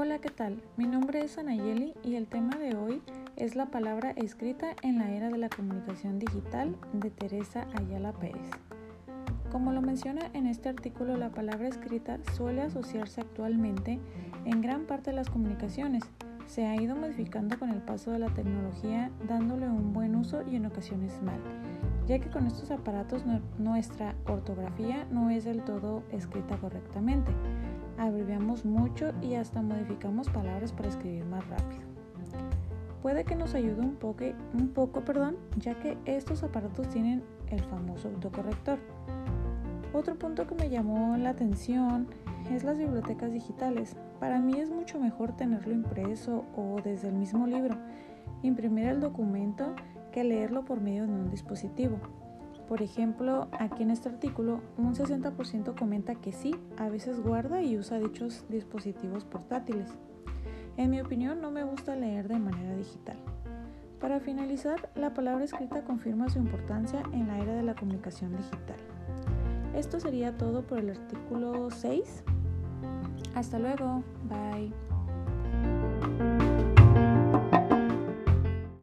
Hola, ¿qué tal? Mi nombre es Anayeli y el tema de hoy es la palabra escrita en la era de la comunicación digital de Teresa Ayala Pérez. Como lo menciona en este artículo, la palabra escrita suele asociarse actualmente en gran parte de las comunicaciones. Se ha ido modificando con el paso de la tecnología, dándole un buen uso y en ocasiones mal, ya que con estos aparatos nuestra ortografía no es del todo escrita correctamente abreviamos mucho y hasta modificamos palabras para escribir más rápido. Puede que nos ayude un poco, un poco perdón, ya que estos aparatos tienen el famoso autocorrector. Otro punto que me llamó la atención es las bibliotecas digitales. Para mí es mucho mejor tenerlo impreso o desde el mismo libro, imprimir el documento que leerlo por medio de un dispositivo. Por ejemplo, aquí en este artículo, un 60% comenta que sí, a veces guarda y usa dichos dispositivos portátiles. En mi opinión, no me gusta leer de manera digital. Para finalizar, la palabra escrita confirma su importancia en la era de la comunicación digital. Esto sería todo por el artículo 6. Hasta luego. Bye.